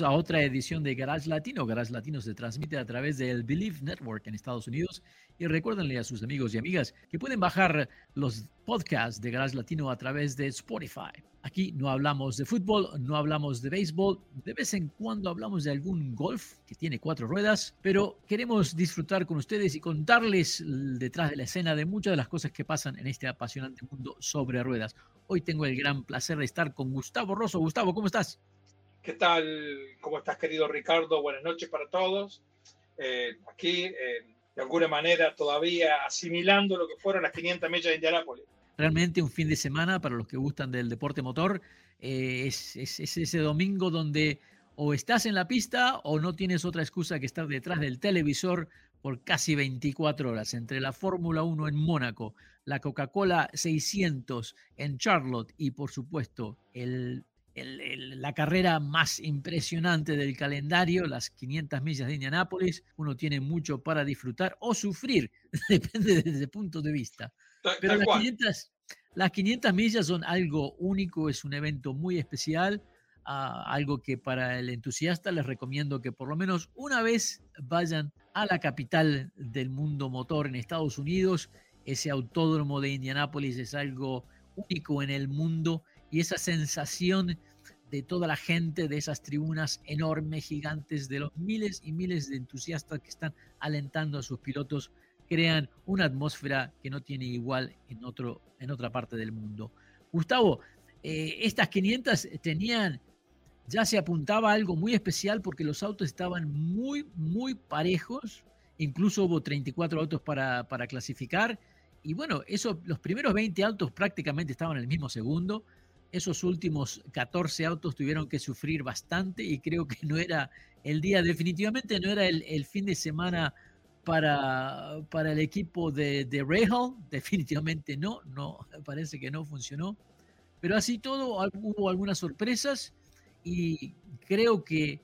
A otra edición de Garage Latino. Garage Latino se transmite a través del Believe Network en Estados Unidos. Y recuérdenle a sus amigos y amigas que pueden bajar los podcasts de Garage Latino a través de Spotify. Aquí no hablamos de fútbol, no hablamos de béisbol, de vez en cuando hablamos de algún golf que tiene cuatro ruedas, pero queremos disfrutar con ustedes y contarles detrás de la escena de muchas de las cosas que pasan en este apasionante mundo sobre ruedas. Hoy tengo el gran placer de estar con Gustavo Rosso. Gustavo, ¿cómo estás? ¿Qué tal? ¿Cómo estás, querido Ricardo? Buenas noches para todos. Eh, aquí, eh, de alguna manera, todavía asimilando lo que fueron las 500 millas de Indianápolis. Realmente un fin de semana para los que gustan del deporte motor. Eh, es, es, ese domingo donde o estás en la pista o no tienes otra excusa que estar detrás del televisor por casi 24 horas, entre la Fórmula 1 en Mónaco, la Coca-Cola 600 en Charlotte y por supuesto el la carrera más impresionante del calendario, las 500 millas de Indianápolis. Uno tiene mucho para disfrutar o sufrir, depende desde el punto de vista. Pero las 500, las 500, millas son algo único, es un evento muy especial, ah, algo que para el entusiasta les recomiendo que por lo menos una vez vayan a la capital del mundo motor en Estados Unidos. Ese autódromo de Indianápolis es algo único en el mundo y esa sensación de toda la gente, de esas tribunas enormes, gigantes, de los miles y miles de entusiastas que están alentando a sus pilotos, crean una atmósfera que no tiene igual en, otro, en otra parte del mundo. Gustavo, eh, estas 500 tenían, ya se apuntaba algo muy especial porque los autos estaban muy, muy parejos, incluso hubo 34 autos para, para clasificar, y bueno, eso, los primeros 20 autos prácticamente estaban en el mismo segundo, esos últimos 14 autos tuvieron que sufrir bastante y creo que no era el día, definitivamente no era el, fin de semana para, para el equipo de, de Rahal, definitivamente no, no, parece que no funcionó. Pero así todo hubo algunas sorpresas y creo que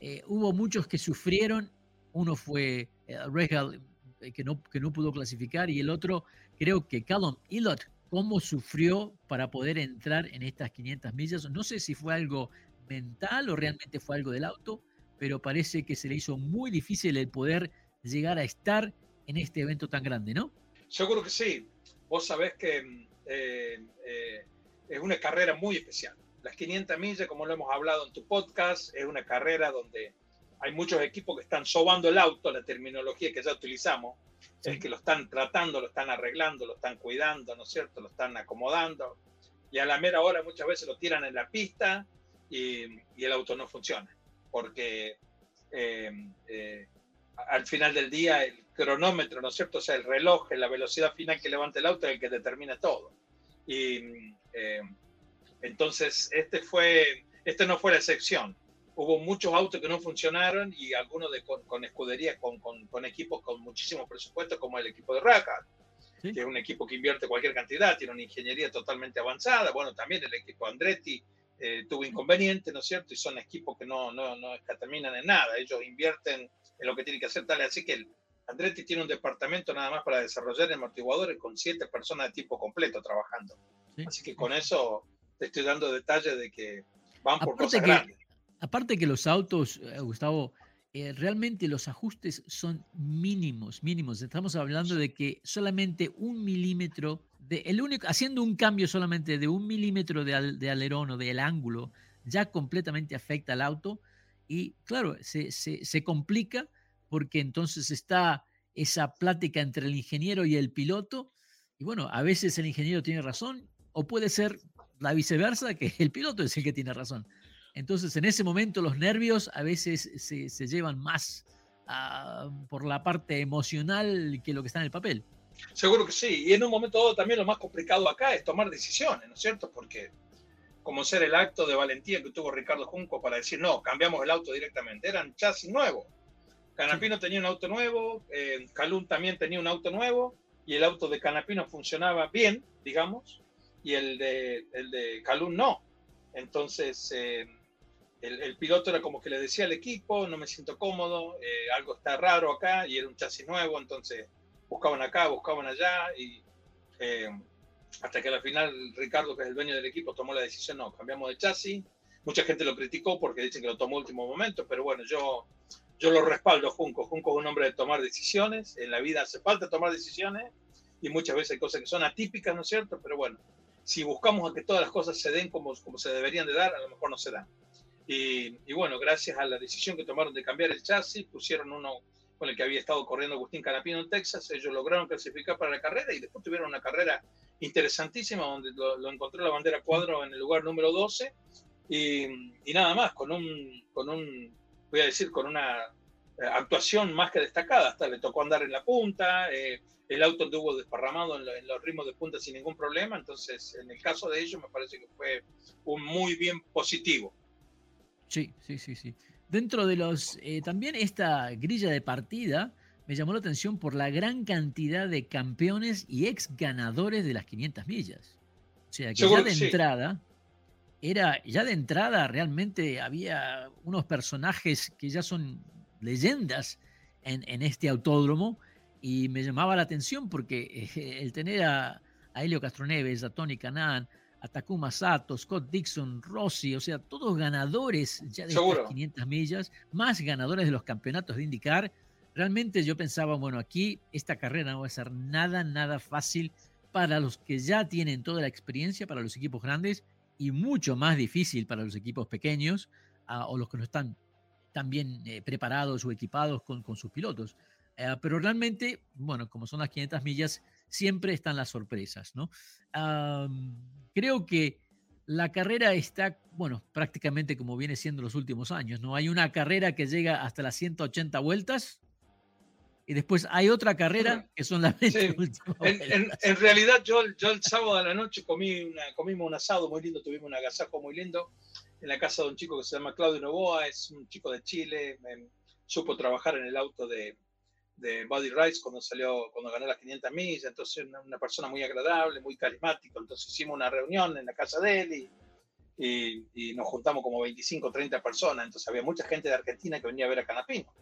eh, hubo muchos que sufrieron. Uno fue eh, Rahal, eh, que, no, que no pudo clasificar, y el otro creo que Callum Ilott cómo sufrió para poder entrar en estas 500 millas. No sé si fue algo mental o realmente fue algo del auto, pero parece que se le hizo muy difícil el poder llegar a estar en este evento tan grande, ¿no? Seguro que sí. Vos sabés que eh, eh, es una carrera muy especial. Las 500 millas, como lo hemos hablado en tu podcast, es una carrera donde hay muchos equipos que están sobando el auto, la terminología que ya utilizamos, es que lo están tratando, lo están arreglando, lo están cuidando, ¿no es cierto? Lo están acomodando. Y a la mera hora muchas veces lo tiran en la pista y, y el auto no funciona. Porque eh, eh, al final del día el cronómetro, ¿no es cierto? O sea, el reloj, la velocidad final que levanta el auto es el que determina todo. Y eh, entonces este, fue, este no fue la excepción hubo muchos autos que no funcionaron y algunos de, con, escuderías, con, con, equipos con muchísimo presupuesto, como el equipo de Raka, que es un equipo que invierte cualquier cantidad, tiene una ingeniería totalmente avanzada. Bueno, también el equipo Andretti eh, tuvo inconvenientes, ¿no es cierto? Y son equipos que no, no, no escataminan en nada, ellos invierten en lo que tienen que hacer, tal. Así que el Andretti tiene un departamento nada más para desarrollar amortiguadores con siete personas de tipo completo trabajando. Así que con eso te estoy dando detalles de que van por cosas grandes Aparte que los autos, eh, Gustavo, eh, realmente los ajustes son mínimos, mínimos. Estamos hablando de que solamente un milímetro, de, el único, haciendo un cambio solamente de un milímetro de, alerón o del ángulo, ya completamente afecta al auto. Y claro, se, se complica porque entonces está esa plática entre el ingeniero y el piloto. Y bueno, a veces el ingeniero tiene razón o puede ser la viceversa, que el piloto es el que tiene razón. Entonces, en ese momento los nervios a veces se, llevan más ah, por la parte emocional que lo que está en el papel. Seguro que sí. Y en un momento dado también lo más complicado acá es tomar decisiones, ¿no es cierto? Porque como ser el acto de valentía que tuvo Ricardo Junco para decir, no, cambiamos el auto directamente. Eran chasis nuevos. Canapino tenía un auto nuevo, eh, Calum también tenía un auto nuevo y el auto de Canapino funcionaba bien, digamos, y el de, el de Calum no. Entonces, eh, el, piloto era como que le decía al equipo, no me siento cómodo, eh, algo está raro acá, y era un chasis nuevo, entonces buscaban acá, buscaban allá, y eh, hasta que al final Ricardo, que es el dueño del equipo, tomó la decisión, no, cambiamos de chasis. Mucha gente lo criticó porque dicen que lo tomó último momento, pero bueno, yo, yo lo respaldo, Junco. Junco es un hombre de tomar decisiones, en la vida hace falta tomar decisiones, y muchas veces hay cosas que son atípicas, ¿no es cierto? Pero bueno, si buscamos a que todas las cosas se den como, como se deberían de dar, a lo mejor no se dan. Y, y, bueno, gracias a la decisión que tomaron de cambiar el chasis, pusieron uno con el que había estado corriendo Agustín Canapino en Texas, ellos lograron clasificar para la carrera y después tuvieron una carrera interesantísima donde lo, encontró la bandera cuadro en el lugar número 12 y, nada más, con un, con un, voy a decir, con una eh, actuación más que destacada, hasta le tocó andar en la punta, eh, el auto anduvo desparramado en, los ritmos de punta sin ningún problema, entonces en el caso de ellos me parece que fue un muy bien positivo. Sí, sí, sí, sí. Dentro de los, eh, también esta grilla de partida me llamó la atención por la gran cantidad de campeones y ex ganadores de las 500 millas. O sea, que ya de entrada, era, ya de entrada realmente había unos personajes que ya son leyendas en, en este autódromo y me llamaba la atención porque eh, el tener a, a Helio Castroneves, a Tony Canan, a Takuma Sato, Scott Dixon, Rossi, o sea, todos ganadores ya de estas 500 millas, más ganadores de los campeonatos de indicar. Realmente yo pensaba, bueno, aquí esta carrera no va a ser nada, nada fácil para los que ya tienen toda la experiencia, para los equipos grandes, y mucho más difícil para los equipos pequeños uh, o los que no están tan bien eh, preparados o equipados con, con sus pilotos. Eh, pero realmente, bueno, como son las 500 millas, siempre están las sorpresas, ¿no? creo que la carrera está, bueno, prácticamente como viene siendo los últimos años, ¿no? Hay una carrera que llega hasta las 180 vueltas y después hay otra carrera que son las 20 últimas en, en, realidad yo, yo el sábado a la noche comí una, comimos un asado muy lindo, tuvimos un agasajo muy lindo en la casa de un chico que se llama Claudio Novoa, es un chico de Chile, me, supo trabajar en el auto de, de Buddy Rice cuando salió, cuando ganó las 500 millas, entonces una, una, persona muy agradable, muy carismático, entonces hicimos una reunión en la casa de él y, y, y nos juntamos como 25, 30 personas, entonces había mucha gente de Argentina que venía a ver a Canapino.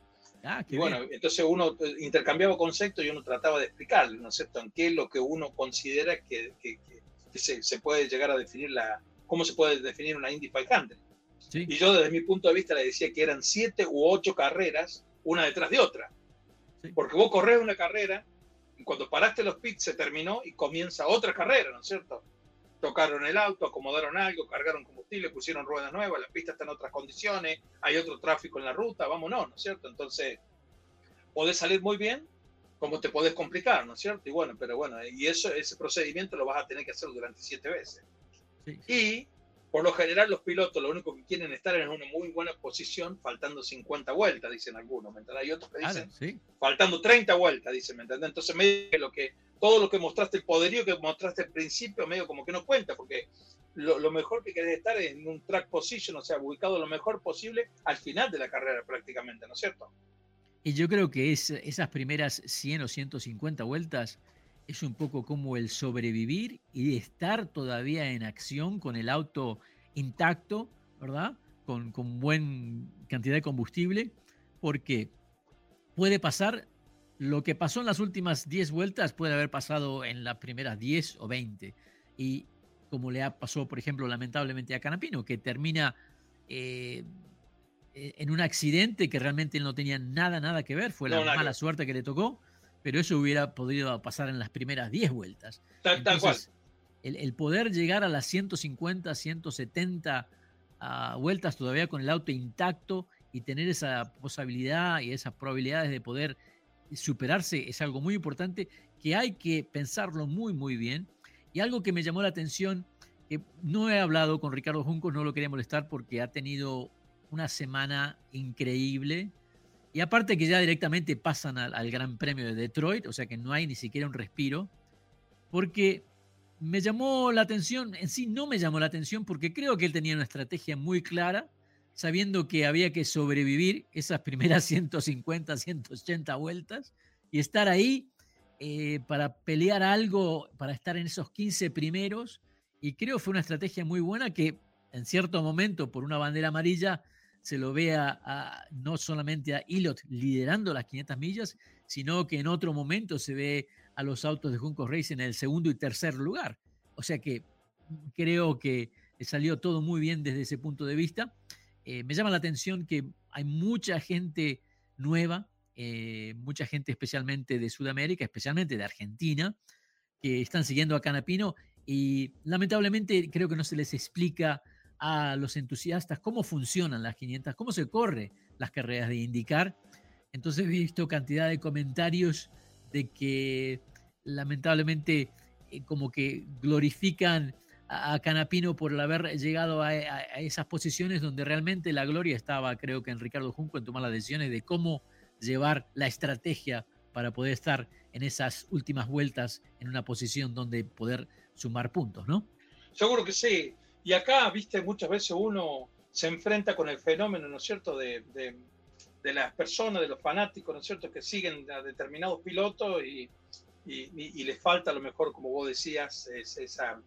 Ah, y bueno, bien. entonces uno intercambiaba conceptos y uno trataba de explicarle, ¿no es cierto?, en qué es lo que uno considera que, que, que se, se, puede llegar a definir la, cómo se puede definir una Indy 500. Sí. Y yo desde mi punto de vista le decía que eran siete u ocho carreras, una detrás de otra. Porque vos corres una carrera y cuando paraste los pits se terminó y comienza otra carrera, ¿no es cierto? Tocaron el auto, acomodaron algo, cargaron combustible, pusieron ruedas nuevas, la pista está en otras condiciones, hay otro tráfico en la ruta, vámonos, ¿no es cierto? Entonces, podés salir muy bien, como te podés complicar, ¿no es cierto? Y bueno, pero bueno, y eso, ese procedimiento lo vas a tener que hacer durante siete veces. Sí. Y por lo general los pilotos lo único que quieren estar en una muy buena posición faltando 50 vueltas, dicen algunos, ¿me? Hay otros que dicen sí. faltando 30 vueltas, dicen, ¿me entiendes? Entonces medio que lo que, todo lo que mostraste, el poderío que mostraste al principio, medio como que no cuenta, porque lo, lo, mejor que querés estar es en un track position, o sea, ubicado lo mejor posible al final de la carrera prácticamente, ¿no es cierto? Y yo creo que es, esas primeras 100 o 150 vueltas es un poco como el sobrevivir y estar todavía en acción con el auto intacto, ¿verdad? Con, con buena cantidad de combustible, porque puede pasar lo que pasó en las últimas 10 vueltas, puede haber pasado en las primeras 10 o 20. Y como le ha pasó, por ejemplo, lamentablemente a Canapino, que termina eh, en un accidente que realmente no tenía nada, nada que ver, fue la no, mala que... suerte que le tocó pero eso hubiera podido pasar en las primeras 10 vueltas. Tal, Entonces, tal cual. El, el, poder llegar a las 150, 170 uh, vueltas todavía con el auto intacto y tener esa posibilidad y esas probabilidades de poder superarse es algo muy importante que hay que pensarlo muy, muy bien. Y algo que me llamó la atención, que no he hablado con Ricardo Juncos, no lo quería molestar porque ha tenido una semana increíble, y aparte que ya directamente pasan al, Gran Premio de Detroit, o sea que no hay ni siquiera un respiro, porque me llamó la atención, en sí no me llamó la atención porque creo que él tenía una estrategia muy clara sabiendo que había que sobrevivir esas primeras 150, 180 vueltas y estar ahí eh, para pelear algo, para estar en esos 15 primeros. Y creo fue una estrategia muy buena que en cierto momento, por una bandera amarilla, se lo vea a, no solamente a Ilot liderando las 500 millas, sino que en otro momento se ve a los autos de Junco Race en el segundo y tercer lugar. O sea que creo que salió todo muy bien desde ese punto de vista. Eh, me llama la atención que hay mucha gente nueva, eh, mucha gente especialmente de Sudamérica, especialmente de Argentina, que están siguiendo a Canapino y lamentablemente creo que no se les explica a los entusiastas cómo funcionan las 500, cómo se corre las carreras de indicar. Entonces he visto cantidad de comentarios de que lamentablemente eh, como que glorifican a, Canapino por haber llegado a, esas posiciones donde realmente la gloria estaba, creo que en Ricardo Junco, en tomar las decisiones de cómo llevar la estrategia para poder estar en esas últimas vueltas en una posición donde poder sumar puntos, ¿no? Seguro que sí. Y acá, viste, muchas veces uno se enfrenta con el fenómeno, ¿no es cierto?, de, de, las personas, de los fanáticos, ¿no es cierto?, que siguen a determinados pilotos y, y, les falta a lo mejor, como vos decías, esa,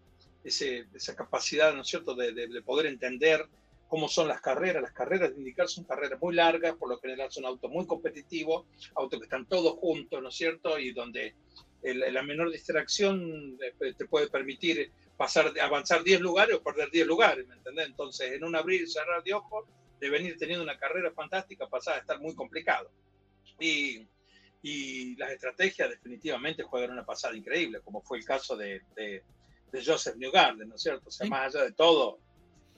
esa capacidad, ¿no es cierto?, de, de, poder entender cómo son las carreras. Las carreras de indicar son carreras muy largas, por lo general son autos muy competitivos, autos que están todos juntos, ¿no es cierto?, y donde la menor distracción eh, te puede permitir pasar, avanzar 10 lugares o perder 10 lugares, ¿me entendés? Entonces, en un abrir y cerrar de ojos, de venir teniendo una carrera fantástica, pasar a estar muy complicado. Y, y las estrategias definitivamente juegan una pasada increíble, como fue el caso de, de, Joseph Newgarden, ¿no es cierto? O sea, más allá de todo,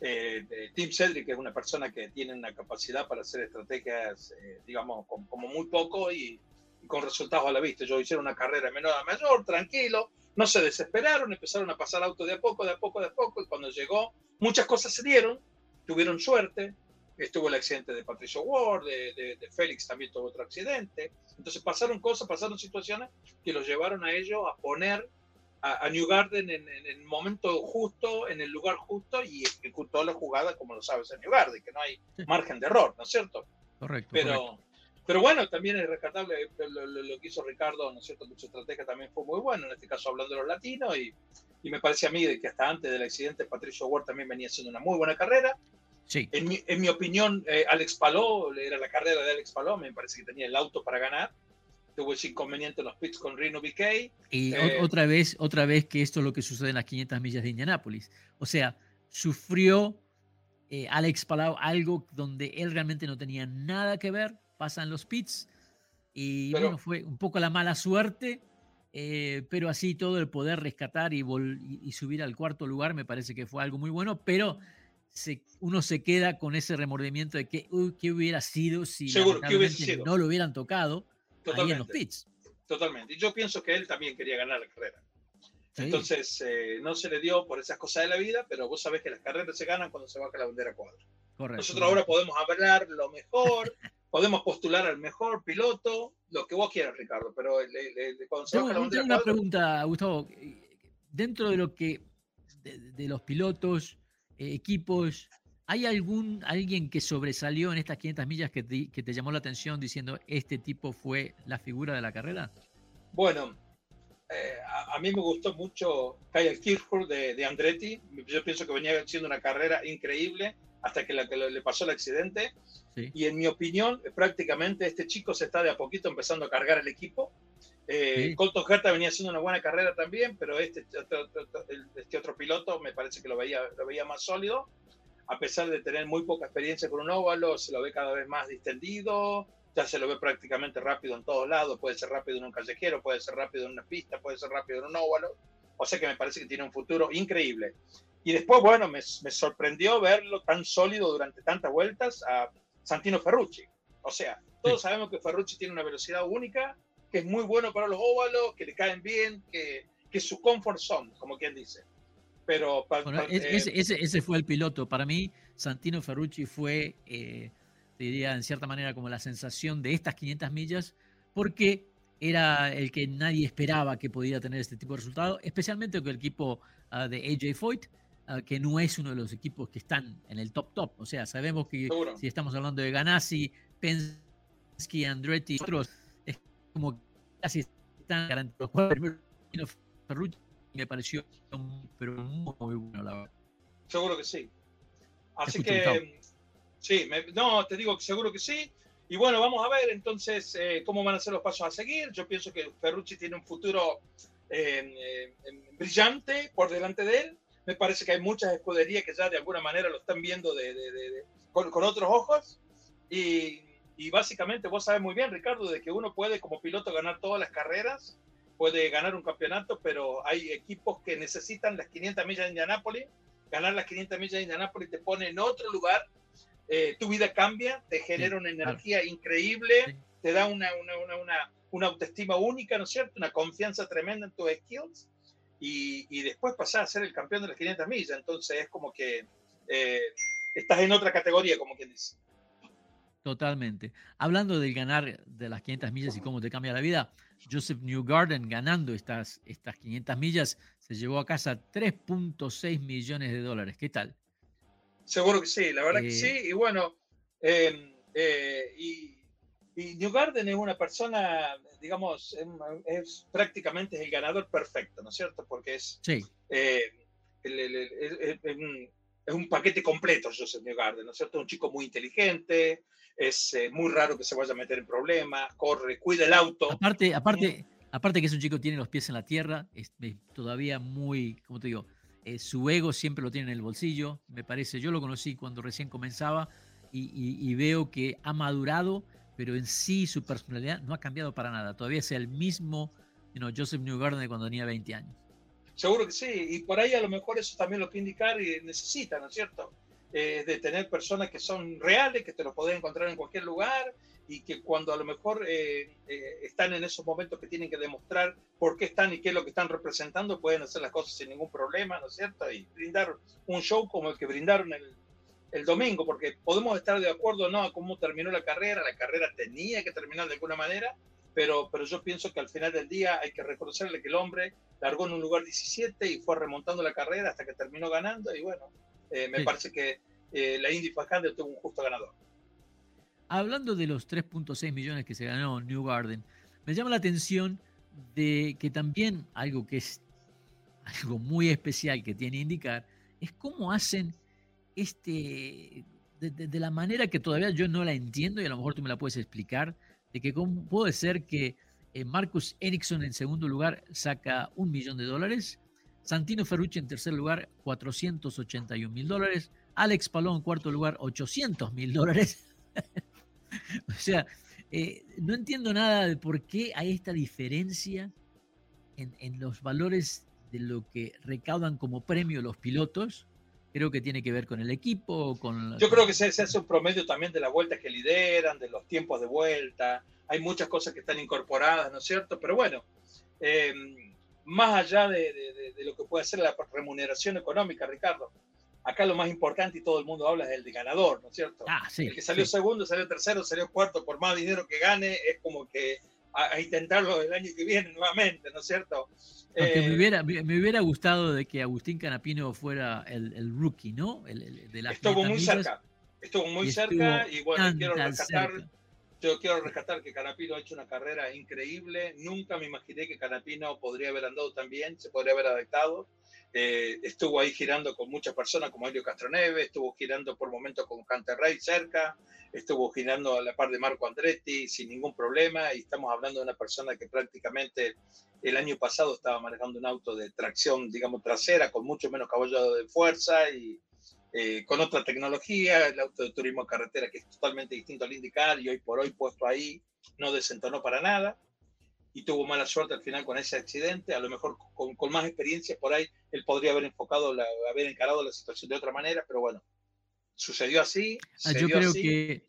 eh, Tim Cedric es una persona que tiene una capacidad para hacer estrategias, eh, digamos, como, muy poco y, y, con resultados a la vista. Yo hicieron una carrera menor a mayor, tranquilo, no se desesperaron, empezaron a pasar auto de a poco, de a poco, de a poco, y cuando llegó, muchas cosas se dieron, tuvieron suerte, estuvo el accidente de Patricio Ward, de, Félix también tuvo otro accidente, entonces pasaron cosas, pasaron situaciones que los llevaron a ellos a poner a, New Garden en, el momento justo, en el lugar justo, y ejecutó la jugada como lo sabes en New Garden, que no hay margen de error, ¿no es cierto? Correcto. Pero, pero bueno, también es rescatable lo, que hizo Ricardo, ¿no es cierto? Su estrategia también fue muy buena, en este caso hablando de los latinos, y, y me parece a mí de que hasta antes del accidente Patricio Ward también venía haciendo una muy buena carrera. Sí. En mi, en mi opinión, eh, Alex Paló, era la carrera de Alex Paló, me parece que tenía el auto para ganar. Tuvo ese inconveniente en los pits con Reno BK. Y eh, otra vez, otra vez que esto es lo que sucede en las 500 millas de Indianápolis. O sea, sufrió eh, Alex Palau algo donde él realmente no tenía nada que ver pasan los pits y bueno, fue un poco la mala suerte, eh, pero así todo el poder rescatar y, y, subir al cuarto lugar me parece que fue algo muy bueno, pero se, uno se queda con ese remordimiento de que, ¿qué hubiera sido si no lo hubieran tocado ahí en los pits. Totalmente. Y yo pienso que él también quería ganar la carrera. Entonces, eh, no se le dio por esas cosas de la vida, pero vos sabés que las carreras se ganan cuando se baja la bandera cuadra. Nosotros ahora podemos hablar lo mejor, podemos postular al mejor piloto, lo que vos quieras, Ricardo, pero cuando se tengo, tengo una pregunta, Gustavo. Dentro de lo que, de, los pilotos, eh, equipos, ¿hay algún, alguien que sobresalió en estas 500 millas que te, que te llamó la atención diciendo este tipo fue la figura de la carrera? Bueno, eh, a, mí me gustó mucho Kyle Kirchhoff de, de, Andretti. Yo pienso que venía haciendo una carrera increíble hasta que, la, que le pasó el accidente. Y en mi opinión, prácticamente este chico se está de a poquito empezando a cargar el equipo. Eh, Colton Herta venía haciendo una buena carrera también, pero este otro, este otro piloto me parece que lo veía, lo veía más sólido. A pesar de tener muy poca experiencia con un óvalo, se lo ve cada vez más distendido, ya se lo ve prácticamente rápido en todos lados. Puede ser rápido en un callejero, puede ser rápido en una pista, puede ser rápido en un óvalo. O sea que me parece que tiene un futuro increíble. Y después, bueno, me, me sorprendió verlo tan sólido durante tantas vueltas a Santino Ferrucci. O sea, todos sabemos que Ferrucci tiene una velocidad única, que es muy bueno para los óvalos, que le caen bien, que, que es su comfort zone, como quien dice. Pero eh, ese, ese, fue el piloto. Para mí, Santino Ferrucci fue, eh, diría en cierta manera, como la sensación de estas 500 millas, porque era el que nadie esperaba que podía tener este tipo de resultado, especialmente con el equipo ah, de AJ Foyt, que no es uno de los equipos que están en el top top. O sea, sabemos que si estamos hablando de Ganassi, Pensky, Andretti, otros, es como casi están garantizados. Ferrucci me pareció pero muy, bueno, la verdad. Seguro que sí. Así que, sí, no, te digo que seguro que sí. Y bueno, vamos a ver entonces eh, cómo van a ser los pasos a seguir. Yo pienso que Ferrucci tiene un futuro eh, eh, brillante por delante de él. Me parece que hay muchas escuderías que ya de alguna manera lo están viendo de, con, con, otros ojos. Y, y, básicamente vos sabes muy bien, Ricardo, de que uno puede como piloto ganar todas las carreras, puede ganar un campeonato, pero hay equipos que necesitan las 500 millas de Indianápolis. Ganar las 500 millas de Indianápolis te pone en otro lugar eh, tu vida cambia, te genera una energía increíble, te da una, una, una, una, autoestima única, ¿no es cierto? Una confianza tremenda en tus skills y, y, después pasar a ser el campeón de las 500 millas. Entonces es como que eh, estás en otra categoría, como quien dice. Totalmente. Hablando del ganar de las 500 millas y cómo te cambia la vida, Joseph Newgarden ganando estas, estas 500 millas se llevó a casa 3.6 millones de dólares. ¿Qué tal? Seguro que sí, la verdad que sí. Y bueno, em, eh, y, y, New Garden es una persona, digamos, es, prácticamente el ganador perfecto, ¿no es cierto? Porque es, sí. Eh, es un paquete completo, Joseph New Garden, ¿no es cierto? Un chico muy inteligente, es eh, muy raro que se vaya a meter en problemas, corre, cuida el auto. Aparte, aparte, aparte que es un chico que tiene los pies en la tierra, es todavía muy, ¿cómo te digo? Eh, su ego siempre lo tiene en el bolsillo, me parece. Yo lo conocí cuando recién comenzaba y, veo que ha madurado, pero en sí su personalidad no ha cambiado para nada. Todavía es el mismo you know, Joseph Newgarden de cuando tenía 20 años. Seguro que sí, y por ahí a lo mejor eso también lo que indicar y necesita, ¿no es cierto? Eh, de tener personas que son reales, que te lo podés encontrar en cualquier lugar y que cuando a lo mejor eh, eh, están en esos momentos que tienen que demostrar por qué están y qué es lo que están representando, pueden hacer las cosas sin ningún problema, ¿no es cierto? Y brindar un show como el que brindaron el, el domingo, porque podemos estar de acuerdo o no a cómo terminó la carrera, la carrera tenía que terminar de alguna manera, pero, pero yo pienso que al final del día hay que reconocerle que el hombre largó en un lugar 17 y fue remontando la carrera hasta que terminó ganando y bueno, eh, me parece que la Indy 500 tuvo un justo ganador. Hablando de los 3.6 millones que se ganó New Garden, me llama la atención de que también algo que es algo muy especial que tiene indicar es cómo hacen este de, la manera que todavía yo no la entiendo y a lo mejor tú me la puedes explicar de que cómo puede ser que eh, Marcus Ericsson en segundo lugar saca un millón de dólares, Santino Ferrucci en tercer lugar 481 mil dólares, Alex Palón en cuarto lugar 800 mil dólares o sea, eh, no entiendo nada de por qué hay esta diferencia en, los valores de lo que recaudan como premio los pilotos. Creo que tiene que ver con el equipo, con... Yo creo que se, hace un promedio también de las vueltas que lideran, de los tiempos de vuelta. Hay muchas cosas que están incorporadas, ¿no es cierto? Pero bueno, eh, más allá de, de, lo que puede ser la remuneración económica, Ricardo, acá lo más importante y todo el mundo habla es el de ganador, ¿no es cierto? Ah, sí, el que salió segundo, salió tercero, salió cuarto, por más dinero que gane, es como que a, intentarlo el año que viene nuevamente, ¿no es cierto? Me, eh, hubiera, me, hubiera gustado de que Agustín Canapino fuera el, el rookie, ¿no? El, de estuvo muy cerca, estuvo muy cerca y bueno, quiero rescatar, yo quiero rescatar que Canapino ha hecho una carrera increíble, nunca me imaginé que Canapino podría haber andado tan bien, se podría haber adaptado eh, estuvo ahí girando con muchas personas como Helio Castroneve, estuvo girando por momentos con Canterrey cerca, estuvo girando a la par de Marco Andretti sin ningún problema y estamos hablando de una persona que prácticamente el año pasado estaba manejando un auto de tracción, digamos, trasera con mucho menos caballo de fuerza y eh, con otra tecnología, el auto de turismo carretera que es totalmente distinto al indicar y hoy por hoy puesto ahí no desentonó para nada y tuvo mala suerte al final con ese accidente. A lo mejor con, con más experiencia por ahí él podría haber enfocado, la, haber encarado la situación de otra manera, pero bueno, sucedió así. Ah, yo creo que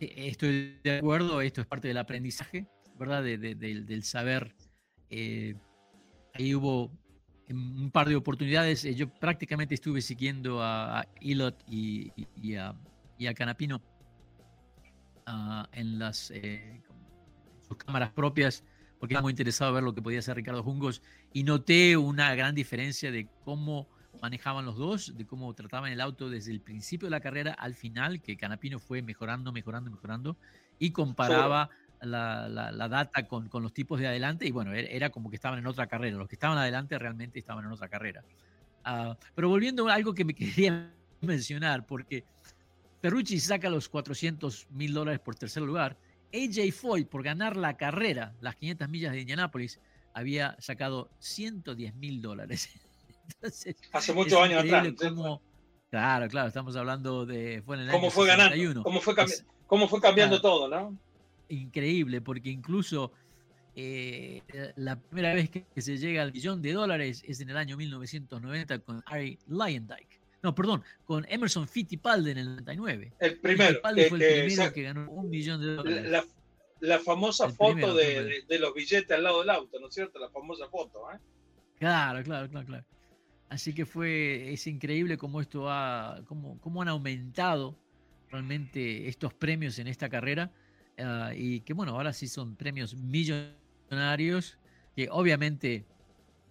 eh, estoy de acuerdo, esto es parte del aprendizaje, ¿verdad? De, del saber. Eh, ahí hubo un par de oportunidades. Eh, yo prácticamente estuve siguiendo a, a Ilot y, y, a, y, a, Canapino uh, en las sus cámaras propias porque estaba muy interesado en ver lo que podía hacer Ricardo Jungos y noté una gran diferencia de cómo manejaban los dos, de cómo trataban el auto desde el principio de la carrera al final, que Canapino fue mejorando, mejorando, mejorando, y comparaba la, la, data con, con, los tipos de adelante, y bueno, era, como que estaban en otra carrera, los que estaban adelante realmente estaban en otra carrera. Ah, pero volviendo a algo que me quería mencionar, porque Ferrucci saca los 400 mil dólares por tercer lugar, AJ Foy por ganar la carrera, las 500 millas de Indianápolis, había sacado 110 mil dólares. Hace muchos años atrás. claro, claro, estamos hablando de. Fue en el ¿Cómo, fue ganando, ¿Cómo, fue ¿Cómo fue cambiando todo, no? Increíble, porque incluso eh, la primera vez que, se llega al millón de dólares es en el año 1990 con Harry Lyondike. No, perdón, con Emerson Fittipaldi en el 99. El primero. Fittipaldi fue el primero que ganó un millón de dólares. La, famosa foto de, de, los billetes al lado del auto, ¿no es cierto? La famosa foto, ¿eh? Claro, claro, claro, claro. Así que fue, es increíble cómo esto ha, cómo, cómo han aumentado realmente estos premios en esta carrera ah, y que bueno, ahora sí son premios millonarios que obviamente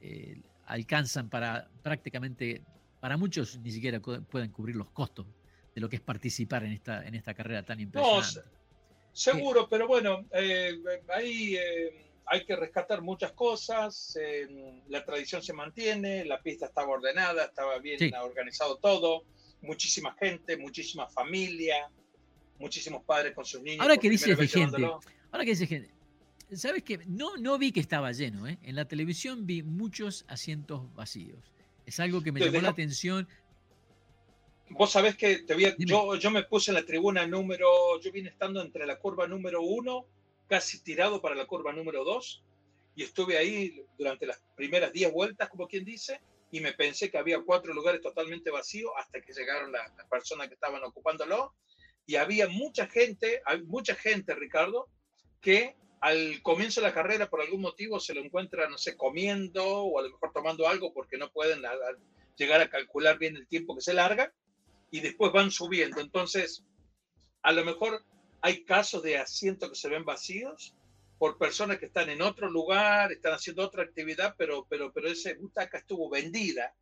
eh, alcanzan para prácticamente, para muchos ni siquiera pueden cubrir los costos de lo que es participar en esta, en esta carrera tan impresionante. No, seguro, pero bueno, eh, ahí... Eh, hay que rescatar muchas cosas, la tradición se mantiene, la pista estaba ordenada, estaba bien organizado todo, muchísima gente, muchísima familia, muchísimos padres con sus niños. Ahora que dice gente, ahora que dice gente, ¿sabes qué? No, no vi que estaba lleno, ¿eh? En la televisión vi muchos asientos vacíos. Es algo que me llamó la atención. Vos sabés que te yo, yo me puse en la tribuna número, yo vine estando entre la curva número uno casi tirado para la curva número 2 y estuve ahí durante las primeras 10 vueltas, como quien dice, y me pensé que había cuatro lugares totalmente vacíos hasta que llegaron las, personas que estaban ocupándolo. Y había mucha gente, mucha gente, Ricardo, que al comienzo de la carrera por algún motivo se lo encuentra, no sé, comiendo o a lo mejor tomando algo porque no pueden llegar a calcular bien el tiempo que se larga y después van subiendo. Entonces, a lo mejor hay casos de asientos que se ven vacíos por personas que están en otro lugar, están haciendo otra actividad, pero, pero, pero ese butaca estuvo vendida.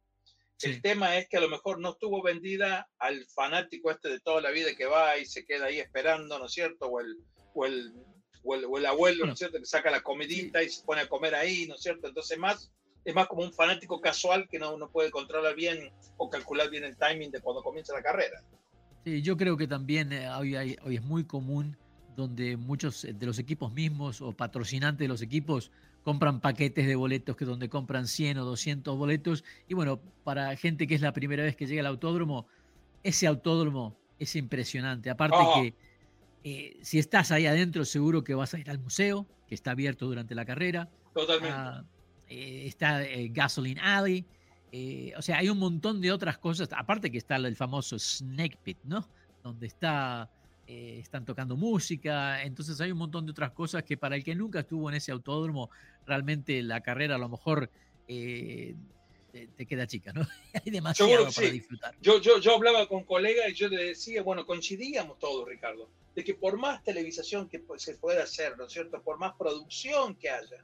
El tema es que a lo mejor no estuvo vendida al fanático este de toda la vida que va y se queda ahí esperando, ¿no es cierto? O el, o el, o el, abuelo, ¿no es cierto? Que saca la comidita y se pone a comer ahí, ¿no es cierto? Entonces más, es más como un fanático casual que no, no puede controlar bien o calcular bien el timing de cuando comienza la carrera. Sí, yo creo que también eh, hoy, hoy es muy común donde muchos eh, de los equipos mismos o patrocinantes de los equipos compran paquetes de boletos que donde compran 100 o 200 boletos. Y bueno, para gente que es la primera vez que llega al autódromo, ese autódromo es impresionante. Aparte ah. que eh, si estás ahí adentro, seguro que vas a ir al museo, que está abierto durante la carrera. Totalmente. Ah, está Gasoline Alley. Eh, o sea, hay un montón de otras cosas, aparte que está el famoso Snake Pit, ¿no? Donde está, eh, están tocando música, entonces hay un montón de otras cosas que para el que nunca estuvo en ese autódromo, realmente la carrera a lo mejor eh, te, queda chica, ¿no? hay demasiado para disfrutar. Yo, yo, yo hablaba con colegas y yo le decía, bueno, coincidíamos todos, Ricardo, de que por más televisación que se pueda hacer, ¿no es cierto? Por más producción que haya,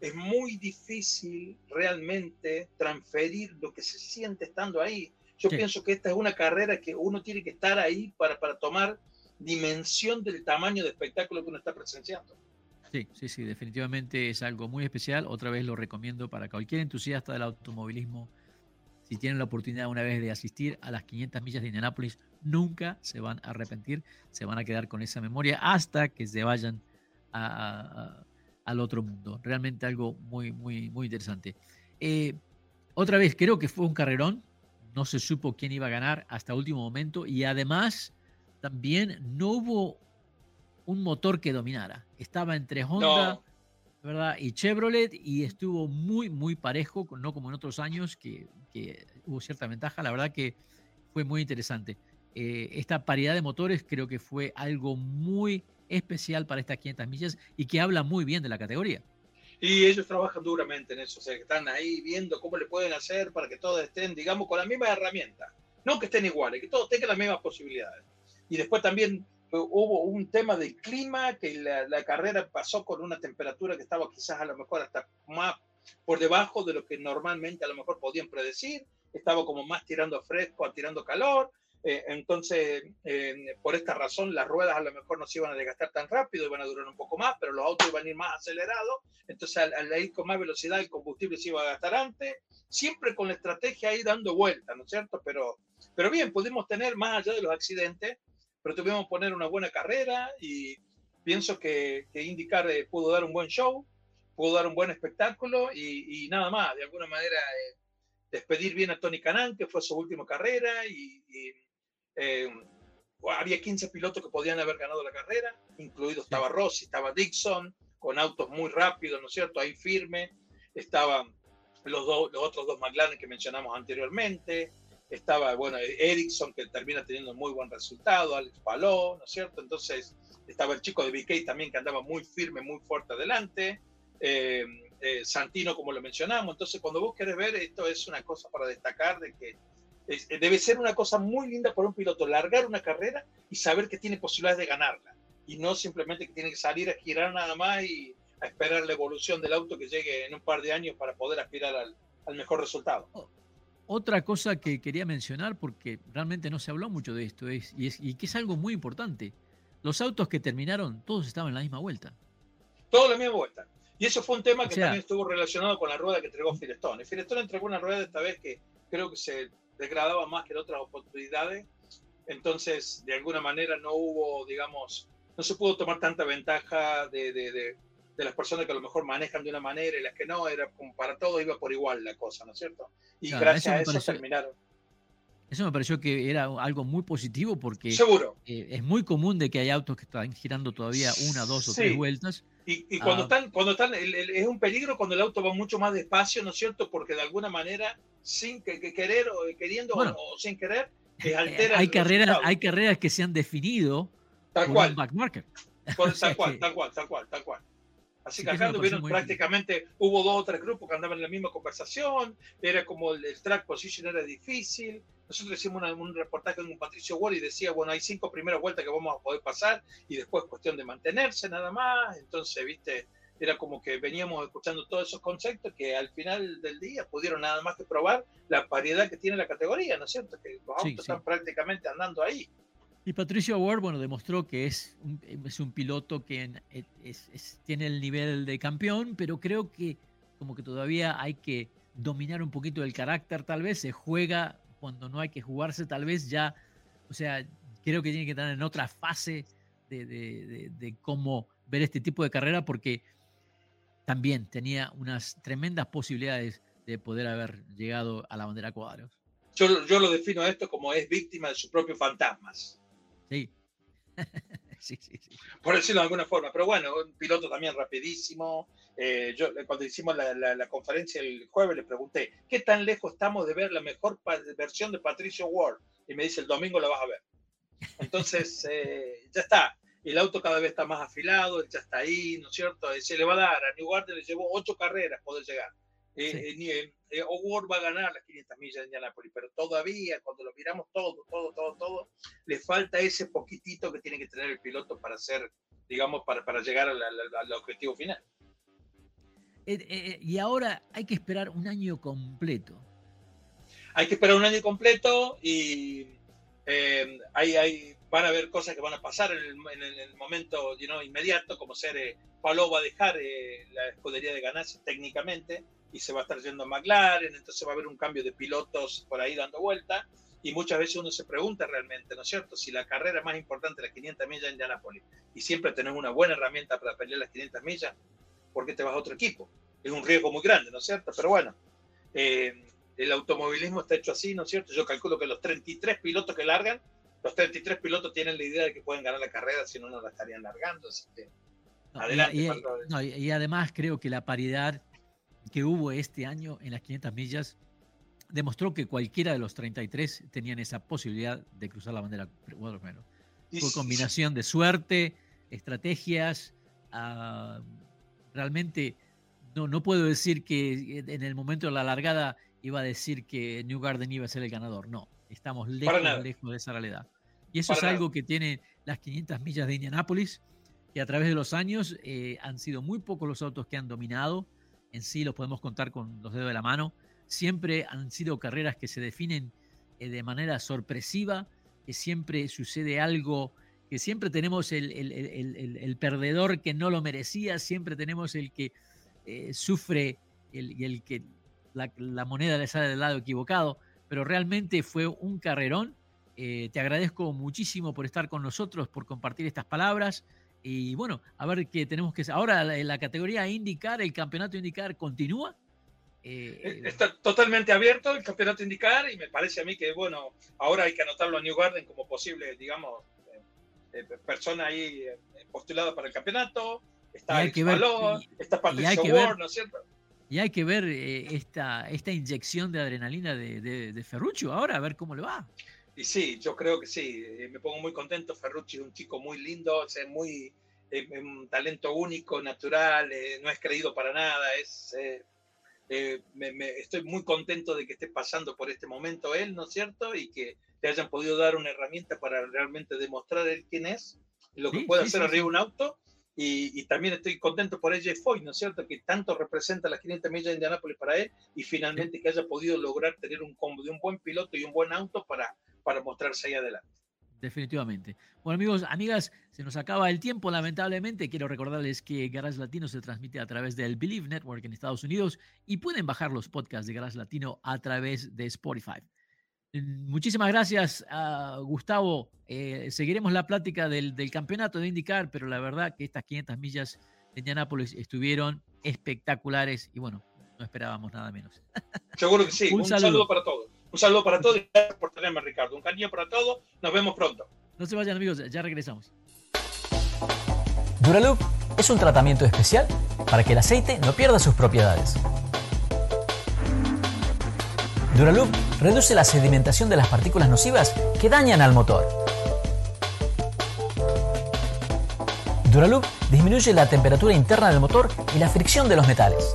es muy difícil realmente transferir lo que se siente estando ahí. Yo pienso que esta es una carrera que uno tiene que estar ahí para, para tomar dimensión del tamaño de espectáculo que uno está presenciando. Sí, sí, sí, definitivamente es algo muy especial. Otra vez lo recomiendo para cualquier entusiasta del automovilismo. Si tienen la oportunidad una vez de asistir a las 500 millas de Indianápolis, nunca se van a arrepentir, se van a quedar con esa memoria hasta que se vayan al otro mundo. Realmente algo muy, muy, muy interesante. Eh, otra vez, creo que fue un carrerón. No se supo quién iba a ganar hasta último momento. Y además, también no hubo un motor que dominara. Estaba entre Honda ¿verdad? y Chevrolet y estuvo muy, muy parejo, no como en otros años que, hubo cierta ventaja. La verdad que fue muy interesante. Eh, esta paridad de motores creo que fue algo muy especial para estas 500 millas y que habla muy bien de la categoría. Y ellos trabajan duramente en eso, o sea, que están ahí viendo cómo le pueden hacer para que todos estén, digamos, con la misma herramienta. No que estén iguales, que todos tengan las mismas posibilidades. Y después también hubo un tema del clima, que la, la, carrera pasó con una temperatura que estaba quizás a lo mejor hasta más por debajo de lo que normalmente a lo mejor podían predecir. estaba como más tirando fresco, tirando calor. Eh, entonces, por esta razón, las ruedas a lo mejor no se iban a desgastar tan rápido, iban a durar un poco más, pero los autos iban a ir más acelerados. Entonces, al, al ir con más velocidad, el combustible se iba a gastar antes. Siempre con la estrategia ahí dando vueltas, ¿no es cierto? Pero, pero bien, pudimos tener más allá de los accidentes, pero tuvimos que poner una buena carrera y pienso que, que IndyCar eh, pudo dar un buen show, pudo dar un buen espectáculo y, nada más. De alguna manera, eh, despedir bien a Tony Canan, que fue su última carrera y eh, había 15 pilotos que podían haber ganado la carrera, incluido estaba Rossi, estaba Dixon, con autos muy rápidos, ¿no es cierto? Ahí firme. Estaban los, los otros dos McLaren que mencionamos anteriormente. Estaba, bueno, Ericsson, que termina teniendo muy buen resultado, Alex Paló, ¿no es cierto? Entonces, estaba el chico de BK también que andaba muy firme, muy fuerte adelante. Eh, eh, Santino, como lo mencionamos. Entonces, cuando vos querés ver, esto es una cosa para destacar de que eh, debe ser una cosa muy linda para un piloto largar una carrera y saber que tiene posibilidades de ganarla y no simplemente que tiene que salir a girar nada más y a esperar la evolución del auto que llegue en un par de años para poder aspirar al, mejor resultado. Otra cosa que quería mencionar, porque realmente no se habló mucho de esto, es, y, es, y que es algo muy importante, los autos que terminaron, todos estaban en la misma vuelta. Todos en la misma vuelta. Y eso fue un tema que también estuvo relacionado con la rueda que entregó Firestone. Firestone entregó una rueda esta vez que creo que se degradaba más que en otras oportunidades. Entonces, de alguna manera no hubo, digamos, no se pudo tomar tanta ventaja de, de, de, de, las personas que a lo mejor manejan de una manera y las que no, era como para todos iba por igual la cosa, ¿no es cierto? Y gracias a eso terminaron. Eso me pareció que era algo muy positivo porque Seguro. Eh, es muy común de que hay autos que están girando todavía una, dos o tres vueltas. Y, y cuando ah. están, cuando están, es un peligro cuando el auto va mucho más despacio, ¿no es cierto? Porque de alguna manera sin que, que querer o queriendo o, sin querer, que eh, altera hay, carreras, hay carreras que se han definido tal cual. back marker. tal cual, tal cual, tal cual, tal cual. Así que acá tuvieron prácticamente, hubo dos o tres grupos que andaban en la misma conversación, era como el, track position era difícil. Nosotros hicimos un reportaje con Patricio Wall y decía, bueno, hay cinco primeras vueltas que vamos a poder pasar y después cuestión de mantenerse nada más. Entonces, viste, era como que veníamos escuchando todos esos conceptos que al final del día pudieron nada más que probar la variedad que tiene la categoría, ¿no es cierto? Que los autos están prácticamente andando ahí. Y Patricio Ward, bueno, demostró que es un, es un piloto que tiene el nivel de campeón, pero creo que como que todavía hay que dominar un poquito el carácter, tal vez se juega cuando no hay que jugarse, tal vez ya, o sea, creo que tiene que estar en otra fase de cómo ver este tipo de carrera, porque también tenía unas tremendas posibilidades de poder haber llegado a la bandera cuadros. Yo, yo lo defino a esto como es víctima de sus propios fantasmas. Sí. sí, sí, sí. Por decirlo de alguna forma. Pero bueno, un piloto también rapidísimo. Eh, yo cuando hicimos la, la, conferencia el jueves le pregunté, ¿qué tan lejos estamos de ver la mejor versión de Patricio Ward? Y me dice, el domingo la vas a ver. Entonces, eh, ya está el auto cada vez está más afilado, él ya está ahí, ¿no es cierto? Se le va a dar, a New Garden le llevó ocho carreras poder llegar. Eh, eh, eh va a ganar las 500 millas de Indianapolis, pero todavía, cuando lo miramos todo, todo, todo, todo, le falta ese poquitito que tiene que tener el piloto para hacer, digamos, para, para llegar al, al, objetivo final. Eh, y ahora hay que esperar un año completo. Hay que esperar un año completo y hay, hay van a haber cosas que van a pasar en el, en el momento you know, inmediato, como ser eh, Palou va a dejar eh, la escudería de ganarse técnicamente y se va a estar yendo a McLaren, entonces va a haber un cambio de pilotos por ahí dando vuelta y muchas veces uno se pregunta realmente, ¿no es cierto? Si la carrera más importante las 500 millas en Indianapolis y siempre tenés una buena herramienta para pelear las 500 millas, ¿por qué te vas a otro equipo? Es un riesgo muy grande, ¿no es cierto? Pero bueno, eh, el automovilismo está hecho así, ¿no es cierto? Yo calculo que los 33 pilotos que largan los 33 pilotos tienen la idea de que pueden ganar la carrera, si no, no la estarían largando. Así que, adelante. Y, además creo que la paridad que hubo este año en las 500 millas demostró que cualquiera de los 33 tenían esa posibilidad de cruzar la bandera. Bueno, Fue combinación de suerte, estrategias. Uh, realmente no, no puedo decir que en el momento de la largada iba a decir que New Garden iba a ser el ganador. No, estamos lejos, lejos de esa realidad. Y eso es algo que tienen las 500 millas de Indianápolis, que a través de los años eh, han sido muy pocos los autos que han dominado. En sí los podemos contar con los dedos de la mano. siempre han sido carreras que se definen eh, de manera sorpresiva, que siempre sucede algo, que siempre tenemos el, perdedor que no lo merecía, siempre tenemos el que eh, sufre y el que la, moneda le sale del lado equivocado, pero realmente fue un carrerón. Eh, te agradezco muchísimo por estar con nosotros, por compartir estas palabras. Y bueno, a ver qué tenemos que... Ahora en la categoría indicar, el campeonato indicar continúa. Eh, eh, está totalmente abierto el campeonato indicar y me parece a mí que, bueno, ahora hay que anotarlo a New Garden como posible, digamos, persona ahí postulada para el campeonato. Está el Valor, está Patricio Ward, ¿no es cierto? Y hay que ver eh, esta, esta inyección de adrenalina de, de, Ferruccio ahora, a ver cómo le va. Y sí, yo creo que sí, eh, me pongo muy contento. Ferruccio es un chico muy lindo, es muy eh, un talento único, natural, no es creído para nada, es, me, estoy muy contento de que esté pasando por este momento él, ¿no es cierto? Y que le hayan podido dar una herramienta para realmente demostrar él quién es, lo que puede hacer arriba de un auto y, también estoy contento por AJ Foy, ¿no es cierto? Que tanto representa las 500 millas de Indianápolis para él y finalmente que haya podido lograr tener un combo de un buen piloto y un buen auto para, para mostrarse ahí adelante. Definitivamente. Bueno, amigos, amigas, se nos acaba el tiempo, lamentablemente. Quiero recordarles que Garage Latino se transmite a través del Believe Network en Estados Unidos y pueden bajar los podcasts de Garage Latino a través de Spotify. Muchísimas gracias, a Gustavo. Eh, seguiremos la plática del, campeonato de IndyCar, pero la verdad que estas 500 millas de Indianápolis estuvieron espectaculares y bueno, no esperábamos nada menos. Seguro que sí. Un, saludo. para todos. Un saludo para todos y gracias por tenerme, Ricardo. Un cariño para todos. Nos vemos pronto. No se vayan, amigos. Ya regresamos. Duraloop es un tratamiento especial para que el aceite no pierda sus propiedades. Duraloop reduce la sedimentación de las partículas nocivas que dañan al motor. Duraloop disminuye la temperatura interna del motor y la fricción de los metales.